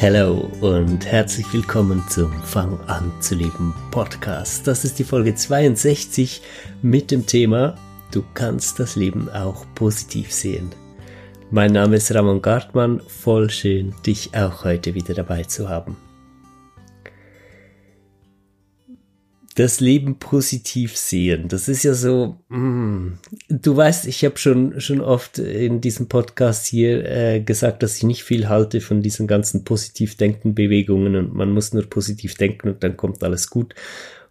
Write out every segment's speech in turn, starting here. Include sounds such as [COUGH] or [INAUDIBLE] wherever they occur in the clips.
Hallo und herzlich willkommen zum Fang an zu leben Podcast. Das ist die Folge 62 mit dem Thema Du kannst das Leben auch positiv sehen. Mein Name ist Ramon Gartmann, voll schön, dich auch heute wieder dabei zu haben. Das Leben positiv sehen. Das ist ja so, mm, du weißt, ich habe schon schon oft in diesem Podcast hier äh, gesagt, dass ich nicht viel halte von diesen ganzen positiv denken Bewegungen und man muss nur positiv denken und dann kommt alles gut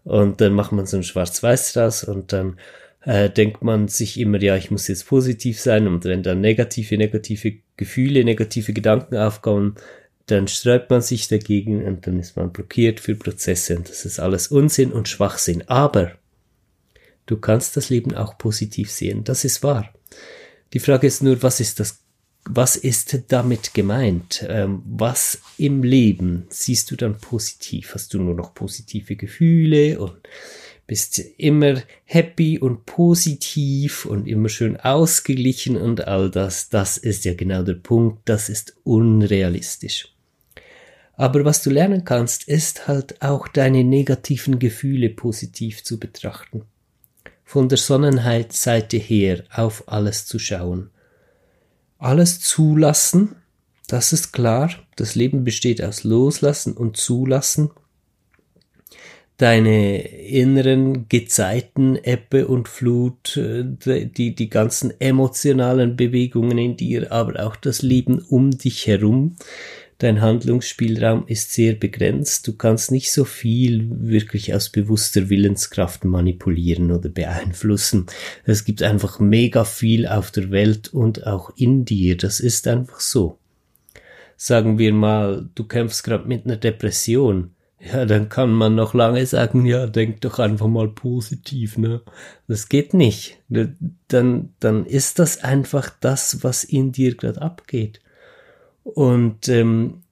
und dann macht man so ein Schwarz-Weiß draus und dann äh, denkt man sich immer, ja, ich muss jetzt positiv sein und wenn dann negative, negative Gefühle, negative Gedanken aufkommen, dann sträubt man sich dagegen und dann ist man blockiert für Prozesse und das ist alles Unsinn und Schwachsinn. Aber du kannst das Leben auch positiv sehen, das ist wahr. Die Frage ist nur, was ist das, was ist damit gemeint? Ähm, was im Leben siehst du dann positiv? Hast du nur noch positive Gefühle und bist immer happy und positiv und immer schön ausgeglichen und all das, das ist ja genau der Punkt, das ist unrealistisch. Aber was du lernen kannst, ist halt auch deine negativen Gefühle positiv zu betrachten. Von der Sonnenseite her auf alles zu schauen. Alles zulassen, das ist klar. Das Leben besteht aus Loslassen und Zulassen. Deine inneren Gezeiten, Ebbe und Flut, äh, die, die ganzen emotionalen Bewegungen in dir, aber auch das Leben um dich herum, Dein Handlungsspielraum ist sehr begrenzt. Du kannst nicht so viel wirklich aus bewusster Willenskraft manipulieren oder beeinflussen. Es gibt einfach mega viel auf der Welt und auch in dir. Das ist einfach so. Sagen wir mal, du kämpfst gerade mit einer Depression. Ja, dann kann man noch lange sagen, ja, denk doch einfach mal positiv, ne? Das geht nicht. Dann, dann ist das einfach das, was in dir gerade abgeht. Und ähm,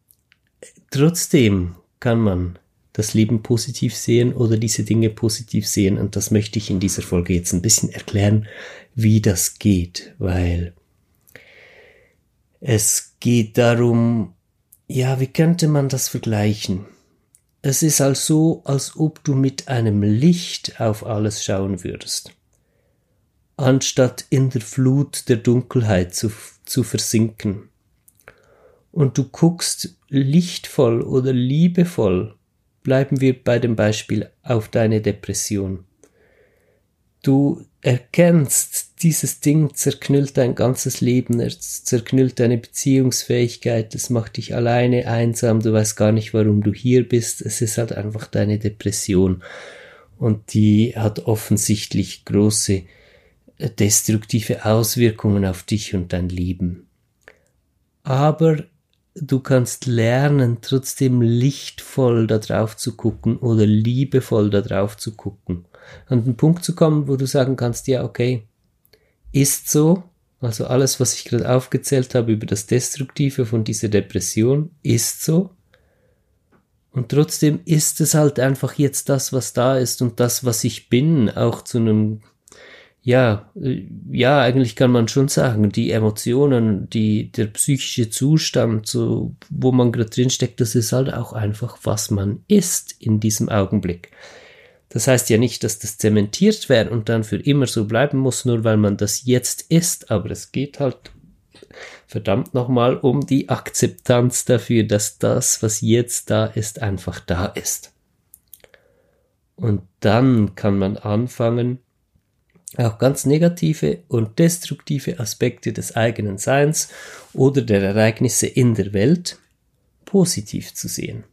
trotzdem kann man das Leben positiv sehen oder diese Dinge positiv sehen. Und das möchte ich in dieser Folge jetzt ein bisschen erklären, wie das geht, weil es geht darum, ja, wie könnte man das vergleichen? Es ist also, als ob du mit einem Licht auf alles schauen würdest, anstatt in der Flut der Dunkelheit zu, zu versinken und du guckst lichtvoll oder liebevoll, bleiben wir bei dem Beispiel auf deine Depression. Du erkennst, dieses Ding zerknüllt dein ganzes Leben, es zerknüllt deine Beziehungsfähigkeit, es macht dich alleine einsam, du weißt gar nicht, warum du hier bist, es ist halt einfach deine Depression. Und die hat offensichtlich große äh, destruktive Auswirkungen auf dich und dein Leben. Aber du kannst lernen, trotzdem lichtvoll da drauf zu gucken oder liebevoll da drauf zu gucken. An den Punkt zu kommen, wo du sagen kannst, ja, okay, ist so, also alles, was ich gerade aufgezählt habe über das Destruktive von dieser Depression, ist so. Und trotzdem ist es halt einfach jetzt das, was da ist und das, was ich bin, auch zu einem ja, äh, ja, eigentlich kann man schon sagen, die Emotionen, die, der psychische Zustand, so, wo man gerade drin steckt, das ist halt auch einfach, was man ist in diesem Augenblick. Das heißt ja nicht, dass das zementiert wäre und dann für immer so bleiben muss, nur weil man das jetzt ist, aber es geht halt verdammt nochmal um die Akzeptanz dafür, dass das, was jetzt da ist, einfach da ist. Und dann kann man anfangen, auch ganz negative und destruktive Aspekte des eigenen Seins oder der Ereignisse in der Welt positiv zu sehen.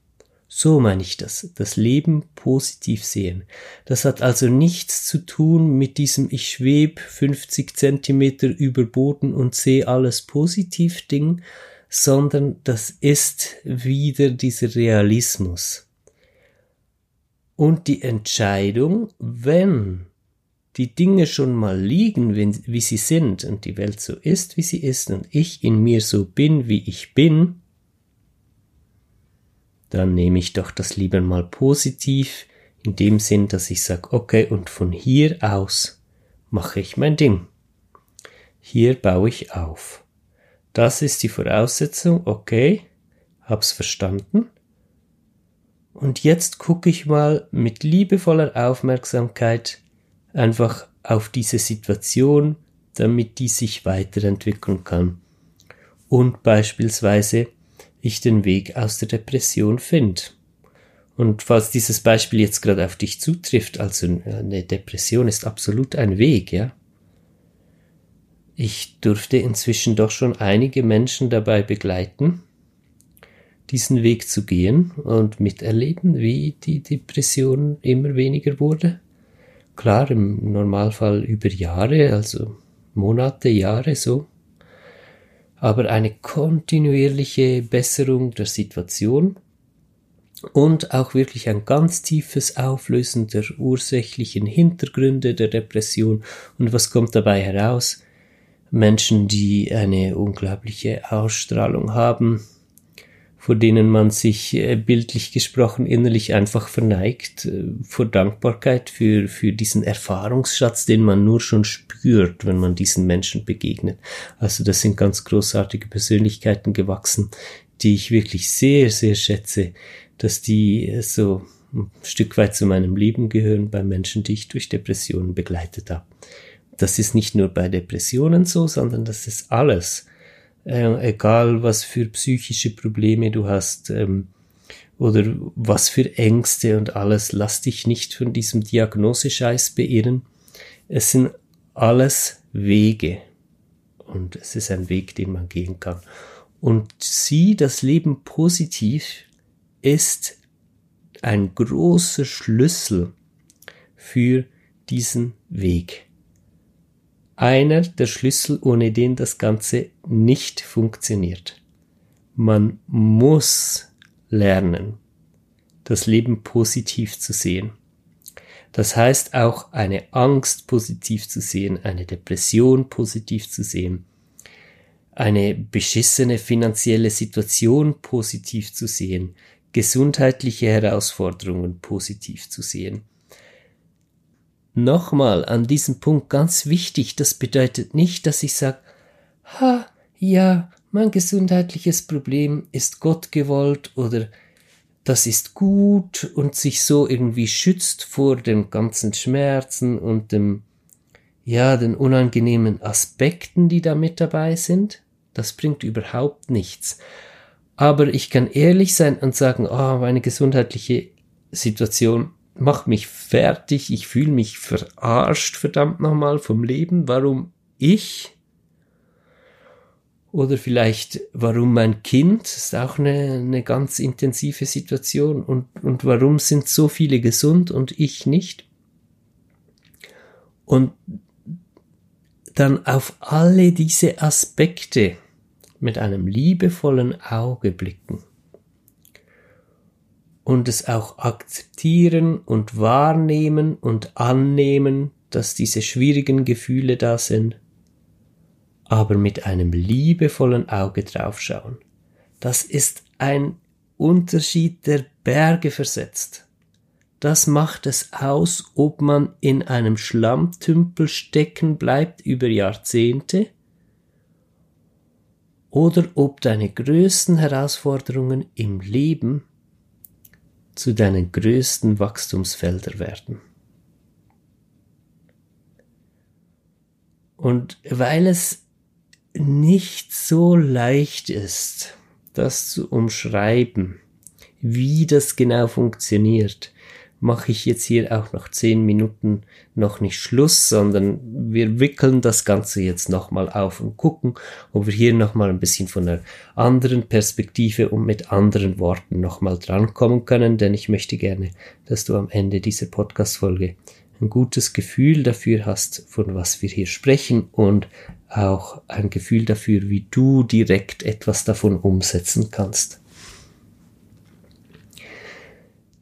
So meine ich das. Das Leben positiv sehen. Das hat also nichts zu tun mit diesem ich schweb 50 Zentimeter über Boden und sehe alles positiv Ding, sondern das ist wieder dieser Realismus. Und die Entscheidung, wenn die Dinge schon mal liegen, wie sie sind und die Welt so ist, wie sie ist und ich in mir so bin, wie ich bin, dann nehme ich doch das lieber mal positiv, in dem Sinn, dass ich sage, okay, und von hier aus mache ich mein Ding. Hier baue ich auf. Das ist die Voraussetzung, okay, hab's verstanden. Und jetzt gucke ich mal mit liebevoller Aufmerksamkeit einfach auf diese Situation, damit die sich weiterentwickeln kann. Und beispielsweise ich den Weg aus der Depression finde. Und falls dieses Beispiel jetzt gerade auf dich zutrifft, also eine Depression ist absolut ein Weg, ja. Ich durfte inzwischen doch schon einige Menschen dabei begleiten, diesen Weg zu gehen und miterleben, wie die Depression immer weniger wurde. Klar, im Normalfall über Jahre, also Monate, Jahre so aber eine kontinuierliche Besserung der Situation und auch wirklich ein ganz tiefes Auflösen der ursächlichen Hintergründe der Depression. Und was kommt dabei heraus? Menschen, die eine unglaubliche Ausstrahlung haben, vor denen man sich äh, bildlich gesprochen innerlich einfach verneigt, äh, vor Dankbarkeit für, für diesen Erfahrungsschatz, den man nur schon spürt, wenn man diesen Menschen begegnet. Also das sind ganz großartige Persönlichkeiten gewachsen, die ich wirklich sehr, sehr schätze, dass die äh, so ein Stück weit zu meinem Leben gehören bei Menschen, die ich durch Depressionen begleitet habe. Das ist nicht nur bei Depressionen so, sondern das ist alles äh, egal was für psychische Probleme du hast ähm, oder was für Ängste und alles, lass dich nicht von diesem Diagnosescheiß beirren. Es sind alles Wege und es ist ein Weg, den man gehen kann. Und sieh, das Leben positiv ist ein großer Schlüssel für diesen Weg einer der Schlüssel, ohne den das Ganze nicht funktioniert. Man muss lernen, das Leben positiv zu sehen. Das heißt auch eine Angst positiv zu sehen, eine Depression positiv zu sehen, eine beschissene finanzielle Situation positiv zu sehen, gesundheitliche Herausforderungen positiv zu sehen nochmal an diesem Punkt ganz wichtig, das bedeutet nicht, dass ich sage, ha, ja, mein gesundheitliches Problem ist Gott gewollt oder das ist gut und sich so irgendwie schützt vor den ganzen Schmerzen und dem, ja, den unangenehmen Aspekten, die da mit dabei sind. Das bringt überhaupt nichts. Aber ich kann ehrlich sein und sagen, oh, meine gesundheitliche Situation macht mich fertig, ich fühle mich verarscht, verdammt nochmal, vom Leben. Warum ich? Oder vielleicht, warum mein Kind? Das ist auch eine, eine ganz intensive Situation. Und, und warum sind so viele gesund und ich nicht? Und dann auf alle diese Aspekte mit einem liebevollen Auge blicken und es auch akzeptieren und wahrnehmen und annehmen, dass diese schwierigen Gefühle da sind, aber mit einem liebevollen Auge draufschauen. Das ist ein Unterschied der Berge versetzt. Das macht es aus, ob man in einem Schlammtümpel stecken bleibt über Jahrzehnte oder ob deine größten Herausforderungen im Leben zu deinen größten Wachstumsfelder werden. Und weil es nicht so leicht ist, das zu umschreiben, wie das genau funktioniert, mache ich jetzt hier auch nach zehn Minuten noch nicht Schluss, sondern wir wickeln das Ganze jetzt nochmal auf und gucken, ob wir hier nochmal ein bisschen von einer anderen Perspektive und mit anderen Worten nochmal drankommen können, denn ich möchte gerne, dass du am Ende dieser Podcast-Folge ein gutes Gefühl dafür hast, von was wir hier sprechen und auch ein Gefühl dafür, wie du direkt etwas davon umsetzen kannst.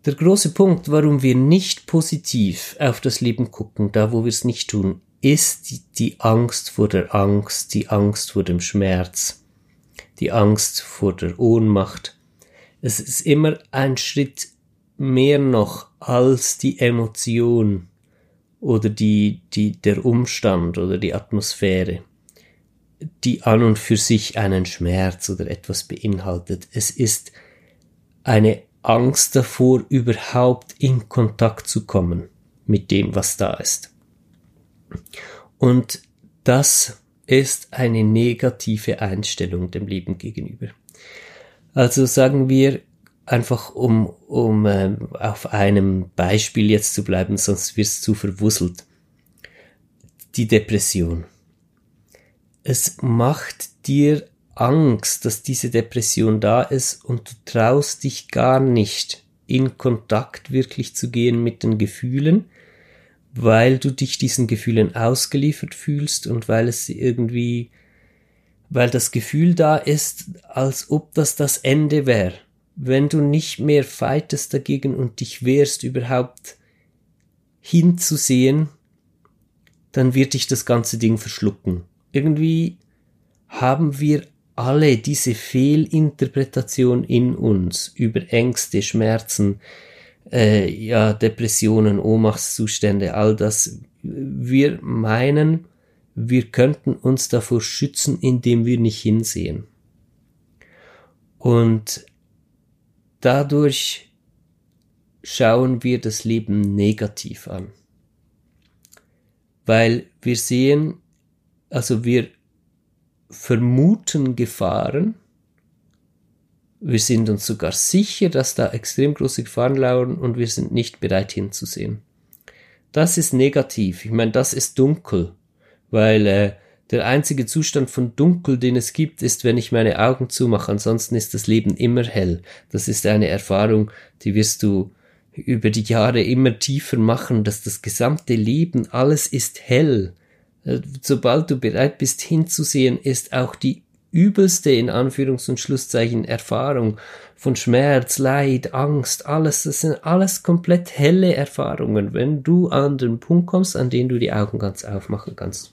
Der große Punkt, warum wir nicht positiv auf das Leben gucken, da wo wir es nicht tun, ist die, die, Angst vor der Angst, die Angst vor dem Schmerz, die Angst vor der Ohnmacht. Es ist immer ein Schritt mehr noch als die Emotion oder die, die, der Umstand oder die Atmosphäre, die an und für sich einen Schmerz oder etwas beinhaltet. Es ist eine Angst davor, überhaupt in Kontakt zu kommen mit dem, was da ist. Und das ist eine negative Einstellung dem Leben gegenüber. Also sagen wir einfach, um, um äh, auf einem Beispiel jetzt zu bleiben, sonst wirst du verwusselt. Die Depression. Es macht dir Angst, dass diese Depression da ist und du traust dich gar nicht in Kontakt wirklich zu gehen mit den Gefühlen, weil du dich diesen Gefühlen ausgeliefert fühlst und weil es irgendwie, weil das Gefühl da ist, als ob das das Ende wäre. Wenn du nicht mehr fightest dagegen und dich wehrst überhaupt hinzusehen, dann wird dich das ganze Ding verschlucken. Irgendwie haben wir alle diese Fehlinterpretation in uns über Ängste, Schmerzen, äh, ja, Depressionen, Ohnmachtszustände, all das, wir meinen, wir könnten uns davor schützen, indem wir nicht hinsehen. Und dadurch schauen wir das Leben negativ an. Weil wir sehen, also wir vermuten Gefahren. Wir sind uns sogar sicher, dass da extrem große Gefahren lauern und wir sind nicht bereit hinzusehen. Das ist negativ. Ich meine, das ist dunkel, weil äh, der einzige Zustand von Dunkel, den es gibt, ist, wenn ich meine Augen zumache. Ansonsten ist das Leben immer hell. Das ist eine Erfahrung, die wirst du über die Jahre immer tiefer machen, dass das gesamte Leben, alles ist hell. Äh, sobald du bereit bist hinzusehen, ist auch die übelste in Anführungs- und Schlusszeichen Erfahrung von Schmerz, Leid, Angst, alles, das sind alles komplett helle Erfahrungen, wenn du an den Punkt kommst, an den du die Augen ganz aufmachen kannst.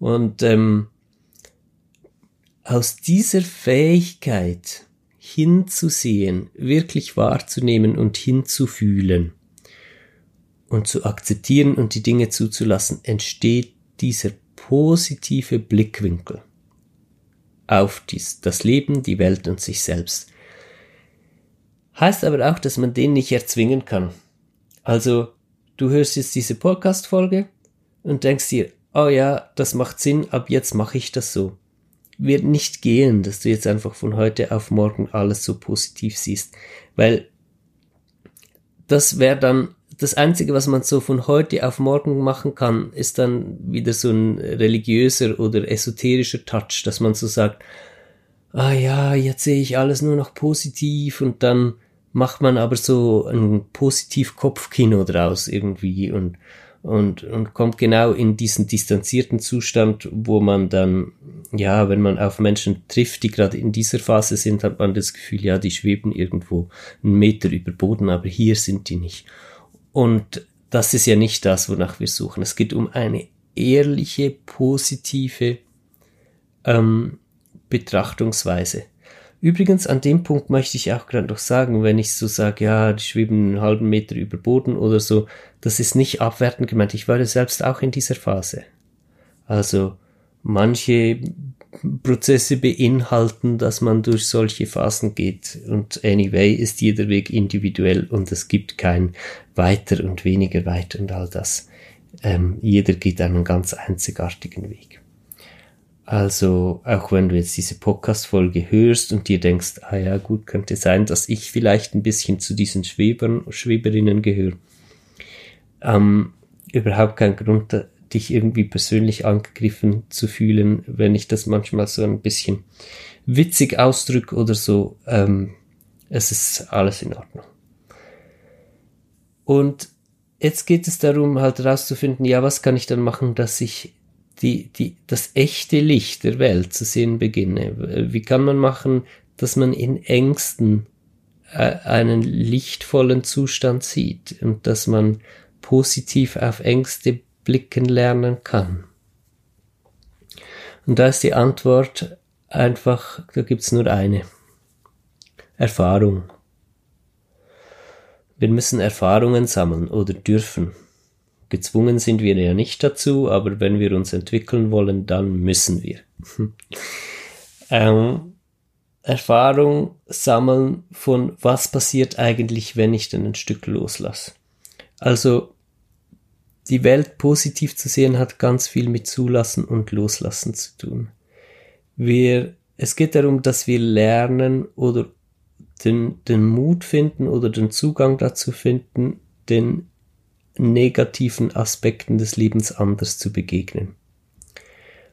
Und ähm, aus dieser Fähigkeit hinzusehen, wirklich wahrzunehmen und hinzufühlen, und zu akzeptieren und die Dinge zuzulassen, entsteht dieser positive Blickwinkel auf dies, das Leben, die Welt und sich selbst. Heißt aber auch, dass man den nicht erzwingen kann. Also, du hörst jetzt diese Podcast-Folge und denkst dir, oh ja, das macht Sinn, ab jetzt mache ich das so. Wird nicht gehen, dass du jetzt einfach von heute auf morgen alles so positiv siehst, weil das wäre dann das Einzige, was man so von heute auf morgen machen kann, ist dann wieder so ein religiöser oder esoterischer Touch, dass man so sagt, ah ja, jetzt sehe ich alles nur noch positiv und dann macht man aber so ein positiv Kopfkino draus irgendwie und und, und kommt genau in diesen distanzierten Zustand, wo man dann, ja, wenn man auf Menschen trifft, die gerade in dieser Phase sind, hat man das Gefühl, ja, die schweben irgendwo einen Meter über Boden, aber hier sind die nicht. Und das ist ja nicht das, wonach wir suchen. Es geht um eine ehrliche, positive ähm, Betrachtungsweise. Übrigens, an dem Punkt möchte ich auch gerade noch sagen, wenn ich so sage, ja, die schweben einen halben Meter über Boden oder so, das ist nicht abwertend gemeint. Ich war ja selbst auch in dieser Phase. Also, manche Prozesse beinhalten, dass man durch solche Phasen geht. Und anyway ist jeder Weg individuell und es gibt kein weiter und weniger weit und all das. Ähm, jeder geht einen ganz einzigartigen Weg. Also, auch wenn du jetzt diese Podcast-Folge hörst und dir denkst, ah ja, gut, könnte sein, dass ich vielleicht ein bisschen zu diesen Schwebern, Schweberinnen gehöre. Ähm, überhaupt kein Grund, dich irgendwie persönlich angegriffen zu fühlen, wenn ich das manchmal so ein bisschen witzig ausdrücke oder so. Ähm, es ist alles in Ordnung. Und jetzt geht es darum, halt herauszufinden, ja, was kann ich dann machen, dass ich die, die, das echte Licht der Welt zu sehen beginne? Wie kann man machen, dass man in Ängsten äh, einen lichtvollen Zustand sieht und dass man positiv auf Ängste blicken lernen kann? Und da ist die Antwort einfach, da gibt's nur eine. Erfahrung. Wir müssen Erfahrungen sammeln oder dürfen. Gezwungen sind wir ja nicht dazu, aber wenn wir uns entwickeln wollen, dann müssen wir. [LAUGHS] ähm, Erfahrung sammeln von was passiert eigentlich, wenn ich denn ein Stück loslasse. Also die Welt positiv zu sehen hat ganz viel mit Zulassen und Loslassen zu tun. Wir, es geht darum, dass wir lernen oder den, den Mut finden oder den Zugang dazu finden, den negativen Aspekten des Lebens anders zu begegnen.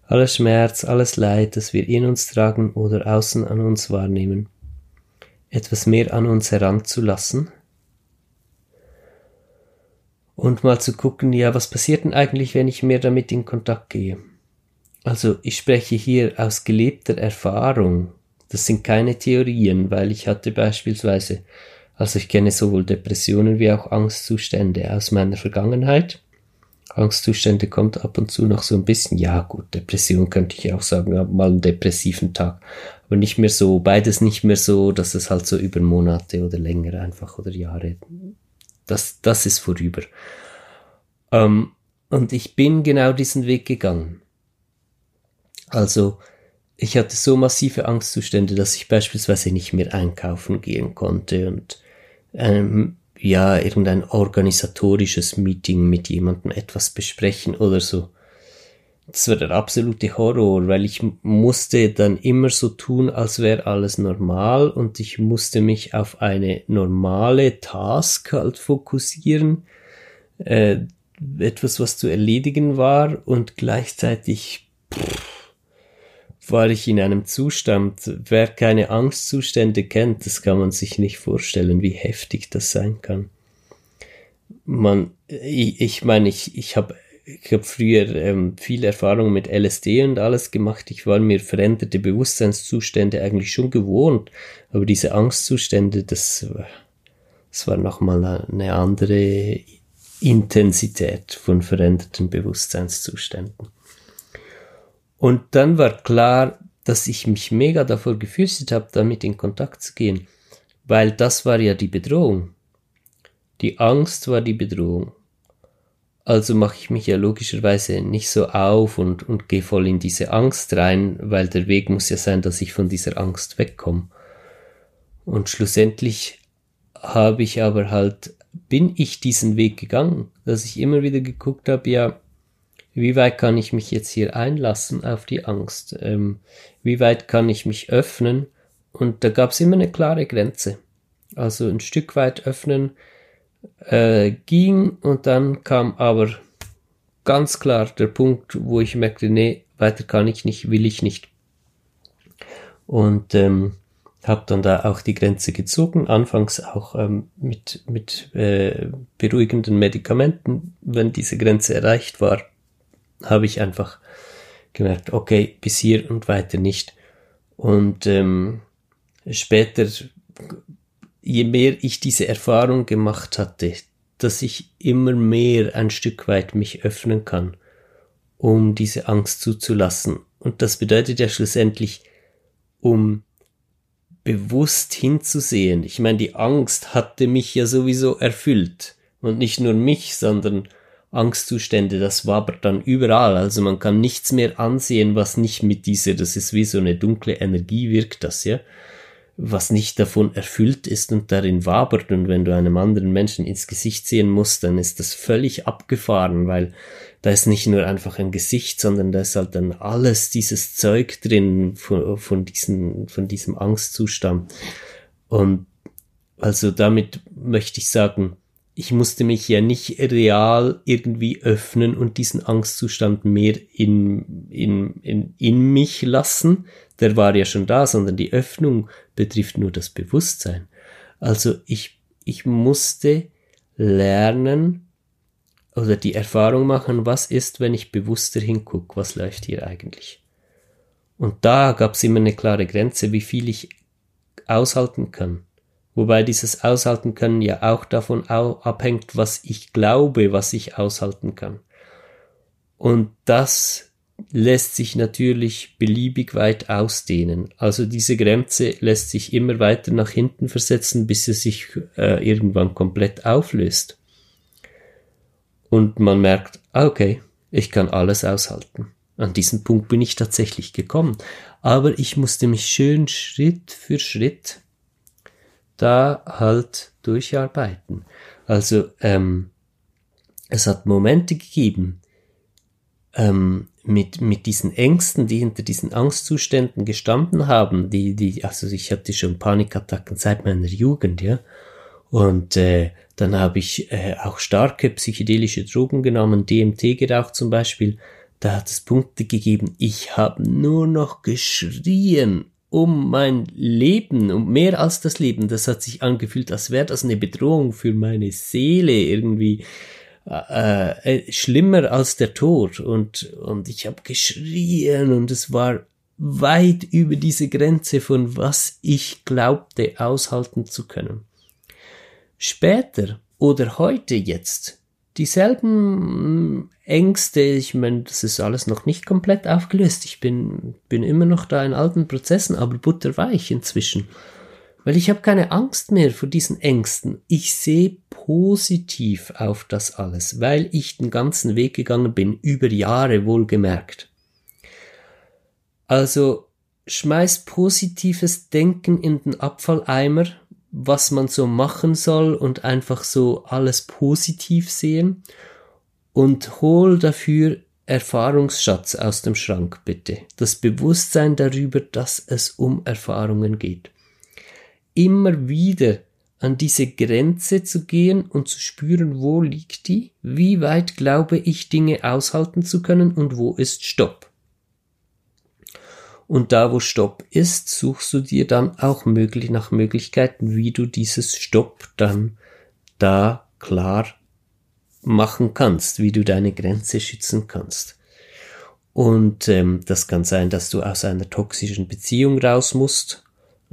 Alles Schmerz, alles Leid, das wir in uns tragen oder außen an uns wahrnehmen, etwas mehr an uns heranzulassen und mal zu gucken, ja, was passiert denn eigentlich, wenn ich mehr damit in Kontakt gehe? Also ich spreche hier aus gelebter Erfahrung. Das sind keine Theorien, weil ich hatte beispielsweise also ich kenne sowohl Depressionen wie auch Angstzustände aus meiner Vergangenheit. Angstzustände kommt ab und zu noch so ein bisschen. Ja gut, Depression könnte ich auch sagen, mal einen depressiven Tag. Aber nicht mehr so, beides nicht mehr so, dass es halt so über Monate oder länger einfach oder Jahre. Das, das ist vorüber. Ähm, und ich bin genau diesen Weg gegangen. Also, ich hatte so massive Angstzustände, dass ich beispielsweise nicht mehr einkaufen gehen konnte und ähm, ja, irgendein organisatorisches Meeting mit jemandem etwas besprechen oder so. Das war der absolute Horror, weil ich musste dann immer so tun, als wäre alles normal und ich musste mich auf eine normale Task halt fokussieren, äh, etwas, was zu erledigen war und gleichzeitig pff, war ich in einem Zustand, wer keine Angstzustände kennt, das kann man sich nicht vorstellen, wie heftig das sein kann. Man, ich, ich meine, ich, ich habe ich hab früher ähm, viel Erfahrung mit LSD und alles gemacht. Ich war mir veränderte Bewusstseinszustände eigentlich schon gewohnt, aber diese Angstzustände, das, das war nochmal eine andere Intensität von veränderten Bewusstseinszuständen. Und dann war klar, dass ich mich mega davor gefürchtet habe, damit in Kontakt zu gehen, weil das war ja die Bedrohung. Die Angst war die Bedrohung. Also mache ich mich ja logischerweise nicht so auf und, und gehe voll in diese Angst rein, weil der Weg muss ja sein, dass ich von dieser Angst wegkomme. Und schlussendlich habe ich aber halt, bin ich diesen Weg gegangen, dass ich immer wieder geguckt habe, ja, wie weit kann ich mich jetzt hier einlassen auf die Angst? Ähm, wie weit kann ich mich öffnen? Und da gab es immer eine klare Grenze. Also ein Stück weit öffnen äh, ging und dann kam aber ganz klar der Punkt, wo ich merkte, nee, weiter kann ich nicht, will ich nicht. Und ähm, habe dann da auch die Grenze gezogen, anfangs auch ähm, mit, mit äh, beruhigenden Medikamenten, wenn diese Grenze erreicht war habe ich einfach gemerkt, okay, bis hier und weiter nicht. Und ähm, später, je mehr ich diese Erfahrung gemacht hatte, dass ich immer mehr ein Stück weit mich öffnen kann, um diese Angst zuzulassen. Und das bedeutet ja schlussendlich, um bewusst hinzusehen. Ich meine, die Angst hatte mich ja sowieso erfüllt. Und nicht nur mich, sondern Angstzustände, das wabert dann überall. Also man kann nichts mehr ansehen, was nicht mit dieser, das ist wie so eine dunkle Energie wirkt das, ja. Was nicht davon erfüllt ist und darin wabert und wenn du einem anderen Menschen ins Gesicht sehen musst, dann ist das völlig abgefahren, weil da ist nicht nur einfach ein Gesicht, sondern da ist halt dann alles dieses Zeug drin von, von, diesen, von diesem Angstzustand. Und also damit möchte ich sagen, ich musste mich ja nicht real irgendwie öffnen und diesen Angstzustand mehr in, in, in, in mich lassen. Der war ja schon da, sondern die Öffnung betrifft nur das Bewusstsein. Also ich, ich musste lernen oder die Erfahrung machen, was ist, wenn ich bewusster hinguck, was läuft hier eigentlich. Und da gab es immer eine klare Grenze, wie viel ich aushalten kann. Wobei dieses Aushalten können ja auch davon abhängt, was ich glaube, was ich aushalten kann. Und das lässt sich natürlich beliebig weit ausdehnen. Also diese Grenze lässt sich immer weiter nach hinten versetzen, bis sie sich äh, irgendwann komplett auflöst. Und man merkt, ah, okay, ich kann alles aushalten. An diesen Punkt bin ich tatsächlich gekommen. Aber ich musste mich schön Schritt für Schritt da halt durcharbeiten. Also ähm, es hat Momente gegeben ähm, mit mit diesen Ängsten, die hinter diesen Angstzuständen gestanden haben, die die also ich hatte schon Panikattacken seit meiner Jugend, ja. Und äh, dann habe ich äh, auch starke psychedelische Drogen genommen, DMT geraucht zum Beispiel. Da hat es Punkte gegeben. Ich habe nur noch geschrien um mein Leben, um mehr als das Leben. Das hat sich angefühlt, als wäre das eine Bedrohung für meine Seele irgendwie. Äh, äh, schlimmer als der Tod und und ich habe geschrien und es war weit über diese Grenze von was ich glaubte aushalten zu können. Später oder heute jetzt dieselben Ängste, ich meine, das ist alles noch nicht komplett aufgelöst. Ich bin, bin immer noch da in alten Prozessen, aber butterweich inzwischen. Weil ich habe keine Angst mehr vor diesen Ängsten. Ich sehe positiv auf das alles, weil ich den ganzen Weg gegangen bin, über Jahre wohlgemerkt. Also schmeiß positives Denken in den Abfalleimer, was man so machen soll und einfach so alles positiv sehen und hol dafür Erfahrungsschatz aus dem Schrank, bitte. Das Bewusstsein darüber, dass es um Erfahrungen geht. Immer wieder an diese Grenze zu gehen und zu spüren, wo liegt die, wie weit glaube ich Dinge aushalten zu können und wo ist Stopp. Und da, wo Stopp ist, suchst du dir dann auch möglich nach Möglichkeiten, wie du dieses Stopp dann da klar machen kannst, wie du deine Grenze schützen kannst. Und ähm, das kann sein, dass du aus einer toxischen Beziehung raus musst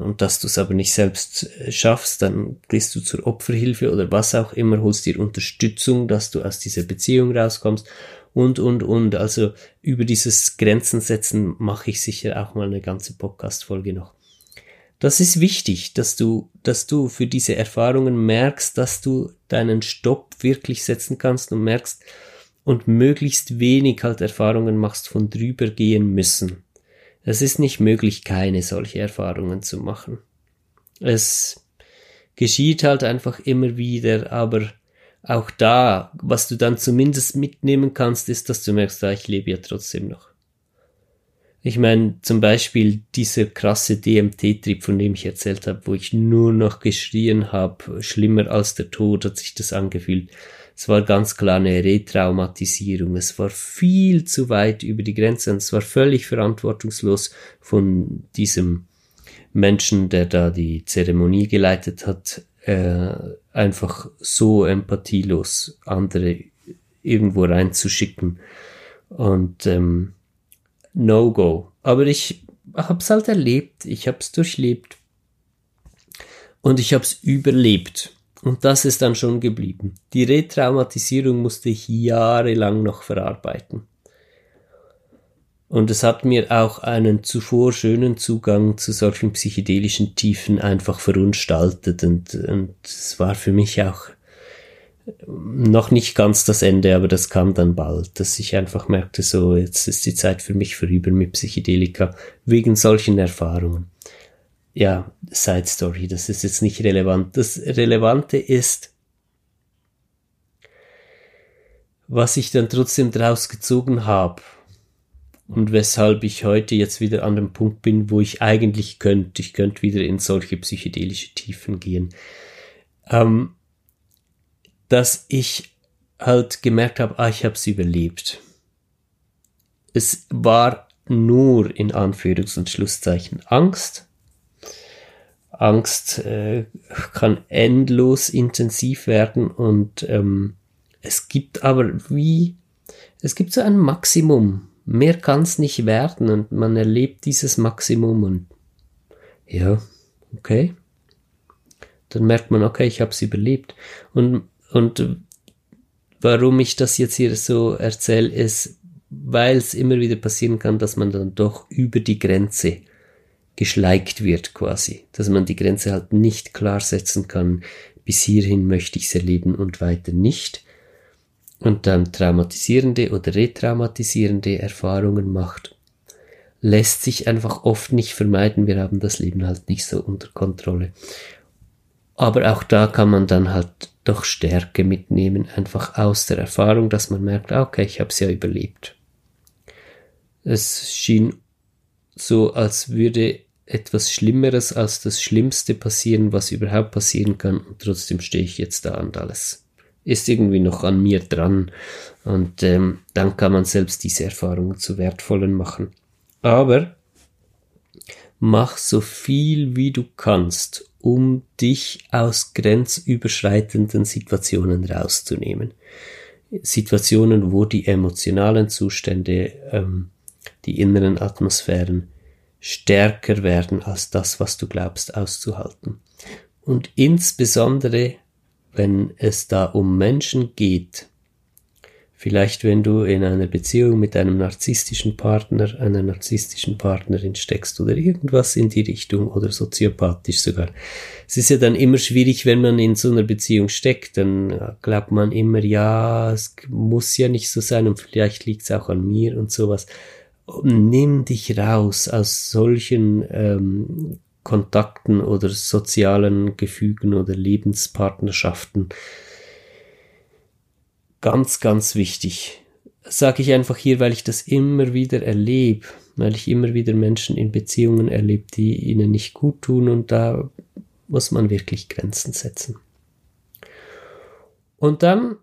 und dass du es aber nicht selbst äh, schaffst, dann gehst du zur Opferhilfe oder was auch immer, holst dir Unterstützung, dass du aus dieser Beziehung rauskommst und, und, und. Also über dieses Grenzen setzen mache ich sicher auch mal eine ganze Podcast-Folge noch. Das ist wichtig, dass du, dass du für diese Erfahrungen merkst, dass du deinen Stopp wirklich setzen kannst und merkst und möglichst wenig halt Erfahrungen machst von drüber gehen müssen. Es ist nicht möglich, keine solche Erfahrungen zu machen. Es geschieht halt einfach immer wieder, aber auch da, was du dann zumindest mitnehmen kannst, ist, dass du merkst, ah, ich lebe ja trotzdem noch. Ich meine, zum Beispiel dieser krasse DMT-Trip, von dem ich erzählt habe, wo ich nur noch geschrien habe, schlimmer als der Tod hat sich das angefühlt. Es war ganz klar eine Retraumatisierung. Es war viel zu weit über die Grenze und es war völlig verantwortungslos von diesem Menschen, der da die Zeremonie geleitet hat, äh, einfach so empathielos andere irgendwo reinzuschicken. Und ähm, No-Go. Aber ich hab's halt erlebt, ich hab's durchlebt. Und ich hab's überlebt. Und das ist dann schon geblieben. Die Retraumatisierung musste ich jahrelang noch verarbeiten. Und es hat mir auch einen zuvor schönen Zugang zu solchen psychedelischen Tiefen einfach verunstaltet. Und, und es war für mich auch noch nicht ganz das Ende, aber das kam dann bald, dass ich einfach merkte, so, jetzt ist die Zeit für mich vorüber mit Psychedelika, wegen solchen Erfahrungen. Ja, Side Story, das ist jetzt nicht relevant. Das Relevante ist, was ich dann trotzdem draus gezogen habe und weshalb ich heute jetzt wieder an dem Punkt bin, wo ich eigentlich könnte, ich könnte wieder in solche psychedelische Tiefen gehen, ähm, dass ich halt gemerkt habe, ah, ich habe es überlebt. Es war nur in Anführungs- und Schlusszeichen Angst. Angst äh, kann endlos intensiv werden und ähm, es gibt aber wie, es gibt so ein Maximum. Mehr kann es nicht werden und man erlebt dieses Maximum und ja, okay. Dann merkt man, okay, ich habe es überlebt. Und, und warum ich das jetzt hier so erzähle, ist, weil es immer wieder passieren kann, dass man dann doch über die Grenze geschleicht wird quasi, dass man die Grenze halt nicht klar setzen kann, bis hierhin möchte ich es erleben und weiter nicht und dann traumatisierende oder retraumatisierende Erfahrungen macht, lässt sich einfach oft nicht vermeiden. Wir haben das Leben halt nicht so unter Kontrolle. Aber auch da kann man dann halt doch Stärke mitnehmen, einfach aus der Erfahrung, dass man merkt, ah, okay, ich habe es ja überlebt. Es schien so, als würde etwas Schlimmeres als das Schlimmste passieren, was überhaupt passieren kann, und trotzdem stehe ich jetzt da und alles ist irgendwie noch an mir dran. Und ähm, dann kann man selbst diese Erfahrungen zu wertvollen machen. Aber mach so viel wie du kannst, um dich aus grenzüberschreitenden Situationen rauszunehmen. Situationen, wo die emotionalen Zustände, ähm, die inneren Atmosphären stärker werden als das, was du glaubst auszuhalten. Und insbesondere wenn es da um Menschen geht, vielleicht wenn du in einer Beziehung mit einem narzisstischen Partner, einer narzisstischen Partnerin steckst oder irgendwas in die Richtung oder soziopathisch sogar. Es ist ja dann immer schwierig, wenn man in so einer Beziehung steckt, dann glaubt man immer, ja, es muss ja nicht so sein und vielleicht liegt es auch an mir und sowas. Nimm dich raus aus solchen ähm, Kontakten oder sozialen Gefügen oder Lebenspartnerschaften. Ganz, ganz wichtig. Sage ich einfach hier, weil ich das immer wieder erlebe, weil ich immer wieder Menschen in Beziehungen erlebe, die ihnen nicht gut tun und da muss man wirklich Grenzen setzen. Und dann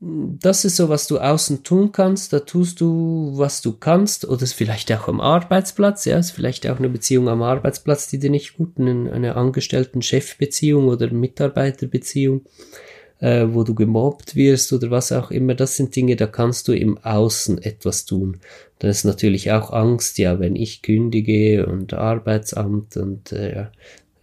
das ist so, was du außen tun kannst. Da tust du, was du kannst. Oder es ist vielleicht auch am Arbeitsplatz. Ja, es ist vielleicht auch eine Beziehung am Arbeitsplatz, die dir nicht gut, eine, eine Angestellten-Chef-Beziehung oder Mitarbeiterbeziehung, äh, wo du gemobbt wirst oder was auch immer. Das sind Dinge, da kannst du im Außen etwas tun. Dann ist natürlich auch Angst, ja, wenn ich kündige und Arbeitsamt und äh,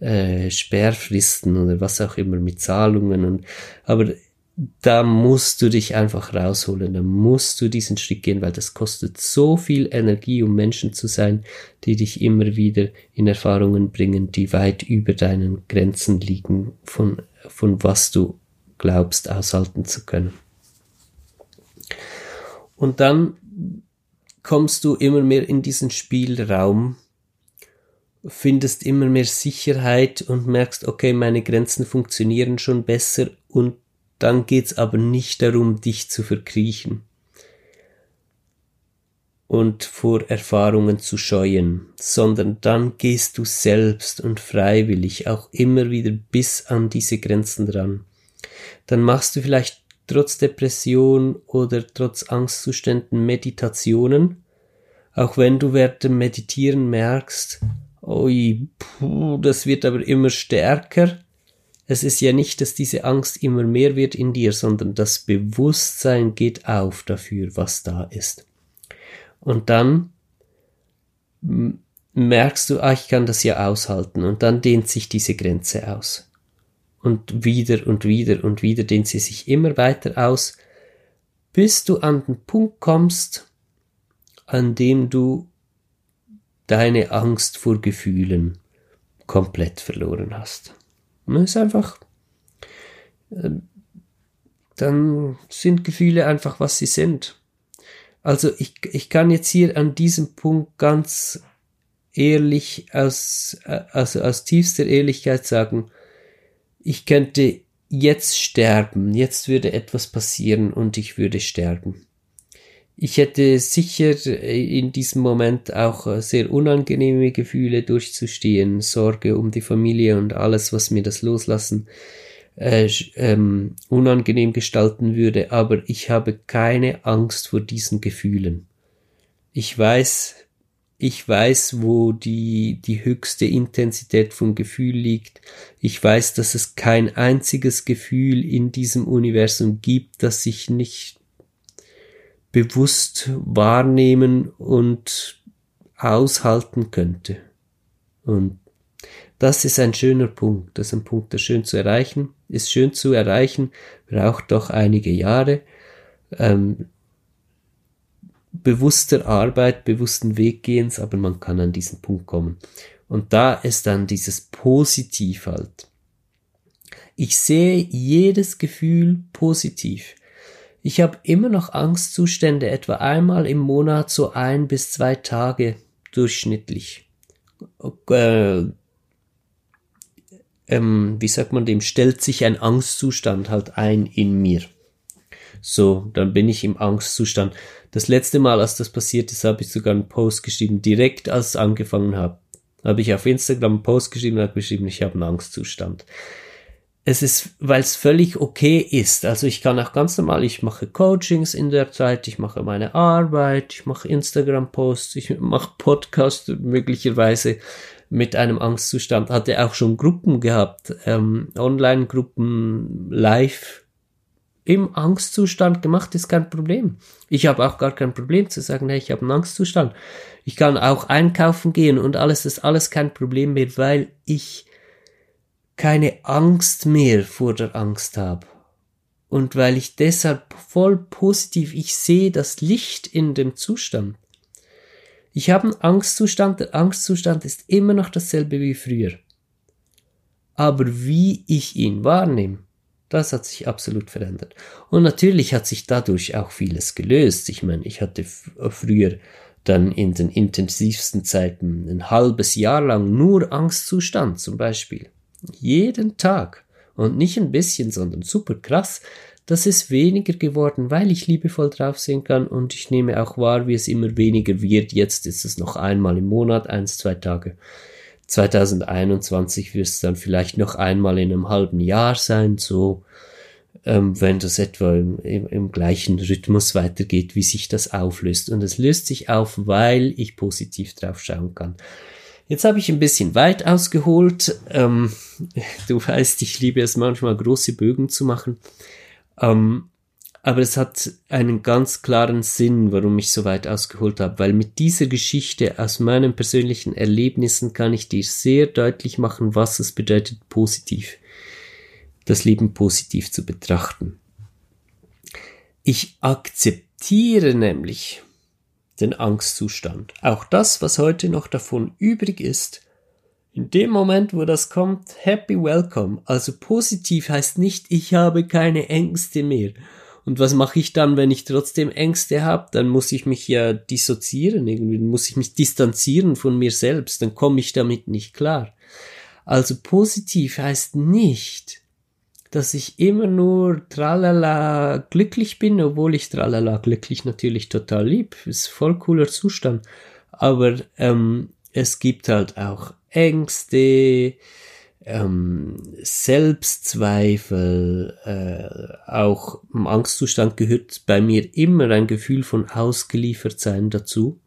äh, Sperrfristen oder was auch immer mit Zahlungen und aber da musst du dich einfach rausholen, da musst du diesen Schritt gehen, weil das kostet so viel Energie, um Menschen zu sein, die dich immer wieder in Erfahrungen bringen, die weit über deinen Grenzen liegen, von, von was du glaubst aushalten zu können. Und dann kommst du immer mehr in diesen Spielraum, findest immer mehr Sicherheit und merkst, okay, meine Grenzen funktionieren schon besser und dann geht's aber nicht darum, dich zu verkriechen und vor Erfahrungen zu scheuen, sondern dann gehst du selbst und freiwillig auch immer wieder bis an diese Grenzen dran. Dann machst du vielleicht trotz Depression oder trotz Angstzuständen Meditationen, auch wenn du während dem Meditieren merkst, oi, puh, das wird aber immer stärker, es ist ja nicht, dass diese Angst immer mehr wird in dir, sondern das Bewusstsein geht auf dafür, was da ist. Und dann merkst du, ah, ich kann das ja aushalten. Und dann dehnt sich diese Grenze aus. Und wieder und wieder und wieder dehnt sie sich immer weiter aus, bis du an den Punkt kommst, an dem du deine Angst vor Gefühlen komplett verloren hast. Man ist einfach, äh, dann sind Gefühle einfach, was sie sind. Also ich, ich kann jetzt hier an diesem Punkt ganz ehrlich aus, also aus tiefster Ehrlichkeit sagen, ich könnte jetzt sterben, jetzt würde etwas passieren und ich würde sterben. Ich hätte sicher in diesem Moment auch sehr unangenehme Gefühle durchzustehen, Sorge um die Familie und alles, was mir das Loslassen äh, ähm, unangenehm gestalten würde, aber ich habe keine Angst vor diesen Gefühlen. Ich weiß, ich weiß, wo die, die höchste Intensität vom Gefühl liegt. Ich weiß, dass es kein einziges Gefühl in diesem Universum gibt, das ich nicht bewusst wahrnehmen und aushalten könnte. Und das ist ein schöner Punkt. Das ist ein Punkt, der schön zu erreichen, ist schön zu erreichen, braucht doch einige Jahre. Ähm, bewusster Arbeit, bewussten Weggehens, aber man kann an diesen Punkt kommen. Und da ist dann dieses Positiv halt. Ich sehe jedes Gefühl positiv. Ich habe immer noch Angstzustände, etwa einmal im Monat so ein bis zwei Tage durchschnittlich. Äh, ähm, wie sagt man dem, stellt sich ein Angstzustand halt ein in mir. So, dann bin ich im Angstzustand. Das letzte Mal, als das passiert ist, habe ich sogar einen Post geschrieben, direkt als es angefangen habe. Habe ich auf Instagram einen Post geschrieben und habe geschrieben, ich habe einen Angstzustand. Es ist, weil es völlig okay ist. Also ich kann auch ganz normal, ich mache Coachings in der Zeit, ich mache meine Arbeit, ich mache Instagram-Posts, ich mache Podcasts möglicherweise mit einem Angstzustand. Hatte auch schon Gruppen gehabt, ähm, Online-Gruppen, live im Angstzustand gemacht, ist kein Problem. Ich habe auch gar kein Problem zu sagen, hey, ich habe einen Angstzustand. Ich kann auch einkaufen gehen und alles ist alles kein Problem mehr, weil ich keine Angst mehr vor der Angst habe. Und weil ich deshalb voll positiv, ich sehe das Licht in dem Zustand. Ich habe einen Angstzustand, der Angstzustand ist immer noch dasselbe wie früher. Aber wie ich ihn wahrnehme, das hat sich absolut verändert. Und natürlich hat sich dadurch auch vieles gelöst. Ich meine, ich hatte früher dann in den intensivsten Zeiten ein halbes Jahr lang nur Angstzustand zum Beispiel. Jeden Tag. Und nicht ein bisschen, sondern super krass. Das ist weniger geworden, weil ich liebevoll drauf sehen kann und ich nehme auch wahr, wie es immer weniger wird. Jetzt ist es noch einmal im Monat, eins, zwei Tage. 2021 wird es dann vielleicht noch einmal in einem halben Jahr sein, so ähm, wenn das etwa im, im, im gleichen Rhythmus weitergeht, wie sich das auflöst. Und es löst sich auf, weil ich positiv drauf schauen kann. Jetzt habe ich ein bisschen weit ausgeholt. Ähm, du weißt, ich liebe es manchmal große Bögen zu machen. Ähm, aber es hat einen ganz klaren Sinn, warum ich so weit ausgeholt habe, weil mit dieser Geschichte aus meinen persönlichen Erlebnissen kann ich dir sehr deutlich machen, was es bedeutet, positiv, das Leben positiv zu betrachten. Ich akzeptiere nämlich den Angstzustand. Auch das, was heute noch davon übrig ist, in dem Moment, wo das kommt, happy welcome. Also positiv heißt nicht, ich habe keine Ängste mehr und was mache ich dann, wenn ich trotzdem Ängste habe? Dann muss ich mich ja dissoziieren, irgendwie muss ich mich distanzieren von mir selbst, dann komme ich damit nicht klar. Also positiv heißt nicht, dass ich immer nur tralala glücklich bin, obwohl ich tralala glücklich natürlich total lieb, ist voll cooler Zustand. Aber ähm, es gibt halt auch Ängste, ähm, Selbstzweifel, äh, auch im Angstzustand gehört bei mir immer ein Gefühl von Ausgeliefertsein dazu.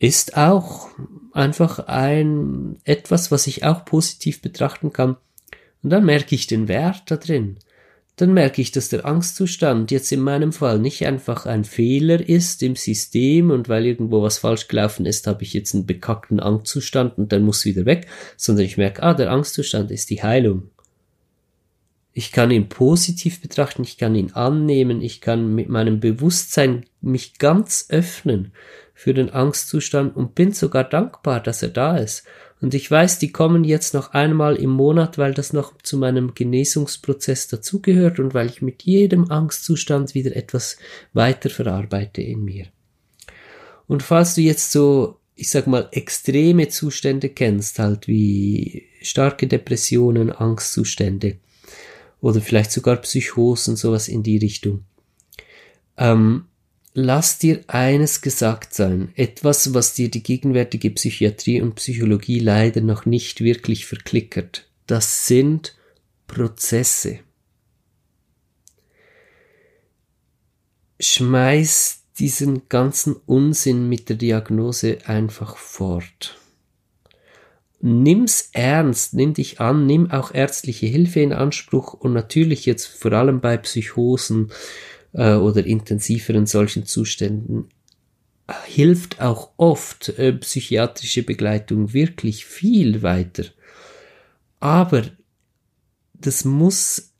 Ist auch einfach ein etwas, was ich auch positiv betrachten kann. Und dann merke ich den Wert da drin dann merke ich, dass der Angstzustand jetzt in meinem Fall nicht einfach ein Fehler ist im System und weil irgendwo was falsch gelaufen ist, habe ich jetzt einen bekackten Angstzustand und dann muss wieder weg, sondern ich merke, ah, der Angstzustand ist die Heilung. Ich kann ihn positiv betrachten, ich kann ihn annehmen, ich kann mit meinem Bewusstsein mich ganz öffnen für den Angstzustand und bin sogar dankbar, dass er da ist. Und ich weiß, die kommen jetzt noch einmal im Monat, weil das noch zu meinem Genesungsprozess dazugehört und weil ich mit jedem Angstzustand wieder etwas weiter verarbeite in mir. Und falls du jetzt so ich sag mal, extreme Zustände kennst, halt wie starke Depressionen, Angstzustände oder vielleicht sogar Psychosen, sowas in die Richtung. Ähm, lass dir eines gesagt sein, etwas, was dir die gegenwärtige Psychiatrie und Psychologie leider noch nicht wirklich verklickert. Das sind Prozesse. Schmeiß diesen ganzen Unsinn mit der Diagnose einfach fort. Nimm's ernst, nimm dich an, nimm auch ärztliche Hilfe in Anspruch und natürlich jetzt vor allem bei Psychosen äh, oder intensiveren solchen Zuständen hilft auch oft äh, psychiatrische Begleitung wirklich viel weiter. Aber das muss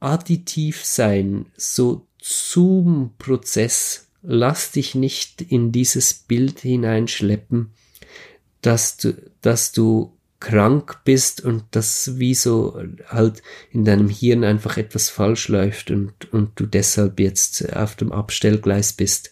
additiv sein, so zum Prozess. Lass dich nicht in dieses Bild hineinschleppen, dass du, dass du krank bist und das wie so halt in deinem Hirn einfach etwas falsch läuft und, und du deshalb jetzt auf dem Abstellgleis bist.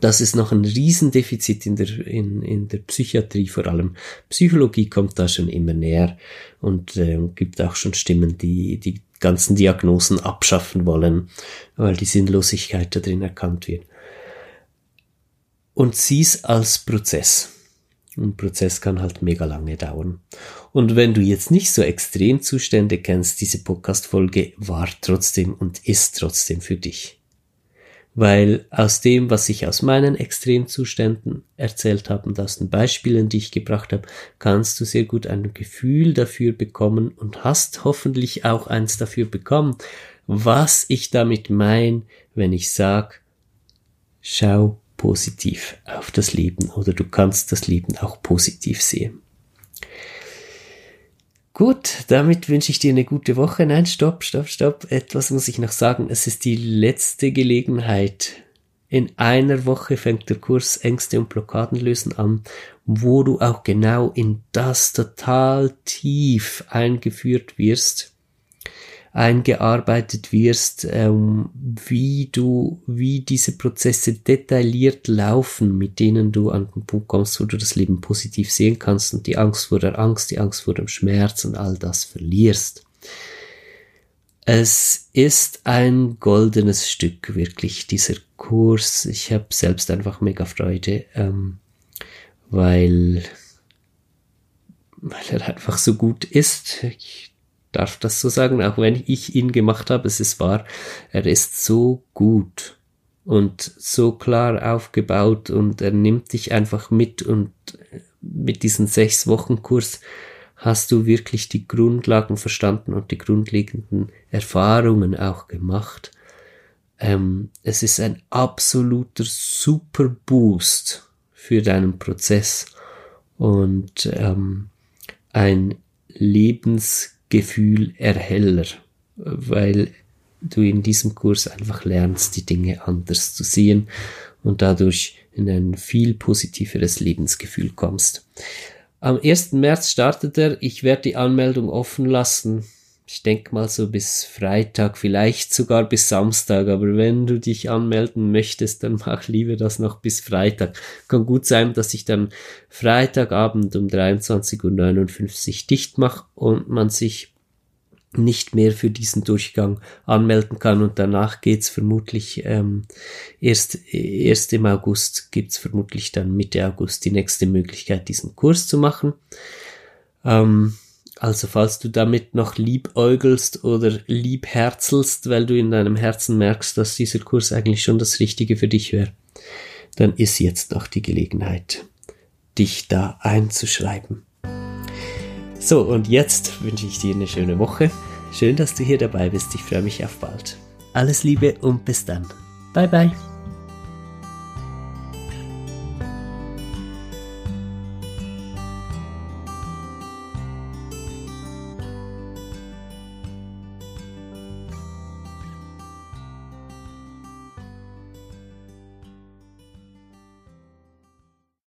Das ist noch ein Riesendefizit in der, in, in der Psychiatrie vor allem. Psychologie kommt da schon immer näher und äh, gibt auch schon Stimmen, die die ganzen Diagnosen abschaffen wollen, weil die Sinnlosigkeit da drin erkannt wird. Und sieh's als Prozess. Ein Prozess kann halt mega lange dauern. Und wenn du jetzt nicht so Extremzustände kennst, diese Podcast-Folge war trotzdem und ist trotzdem für dich weil aus dem, was ich aus meinen Extremzuständen erzählt habe und aus den Beispielen, die ich gebracht habe, kannst du sehr gut ein Gefühl dafür bekommen und hast hoffentlich auch eins dafür bekommen, was ich damit meine, wenn ich sage, schau positiv auf das Leben oder du kannst das Leben auch positiv sehen. Gut, damit wünsche ich dir eine gute Woche. Nein, stopp, stopp, stopp. Etwas muss ich noch sagen. Es ist die letzte Gelegenheit. In einer Woche fängt der Kurs Ängste und Blockaden lösen an, wo du auch genau in das total tief eingeführt wirst eingearbeitet wirst, ähm, wie du, wie diese Prozesse detailliert laufen, mit denen du an den Punkt kommst, wo du das Leben positiv sehen kannst und die Angst vor der Angst, die Angst vor dem Schmerz und all das verlierst. Es ist ein goldenes Stück, wirklich, dieser Kurs. Ich habe selbst einfach mega Freude, ähm, weil, weil er einfach so gut ist. Ich darf das so sagen, auch wenn ich ihn gemacht habe, es ist wahr, er ist so gut und so klar aufgebaut und er nimmt dich einfach mit und mit diesem sechs Wochen Kurs hast du wirklich die Grundlagen verstanden und die grundlegenden Erfahrungen auch gemacht. Ähm, es ist ein absoluter Super Boost für deinen Prozess und ähm, ein Lebens Gefühl erheller, weil du in diesem Kurs einfach lernst, die Dinge anders zu sehen und dadurch in ein viel positiveres Lebensgefühl kommst. Am 1. März startet er. Ich werde die Anmeldung offen lassen ich denke mal so bis Freitag, vielleicht sogar bis Samstag, aber wenn du dich anmelden möchtest, dann [LAUGHS] mach lieber das noch bis Freitag. Kann gut sein, dass ich dann Freitagabend um 23.59 Uhr dicht mache und man sich nicht mehr für diesen Durchgang anmelden kann und danach geht's vermutlich ähm, erst, erst im August gibt's vermutlich dann Mitte August die nächste Möglichkeit, diesen Kurs zu machen. Ähm, also falls du damit noch liebäugelst oder liebherzelst, weil du in deinem Herzen merkst, dass dieser Kurs eigentlich schon das Richtige für dich wäre, dann ist jetzt noch die Gelegenheit, dich da einzuschreiben. So, und jetzt wünsche ich dir eine schöne Woche. Schön, dass du hier dabei bist. Ich freue mich auf bald. Alles Liebe und bis dann. Bye bye.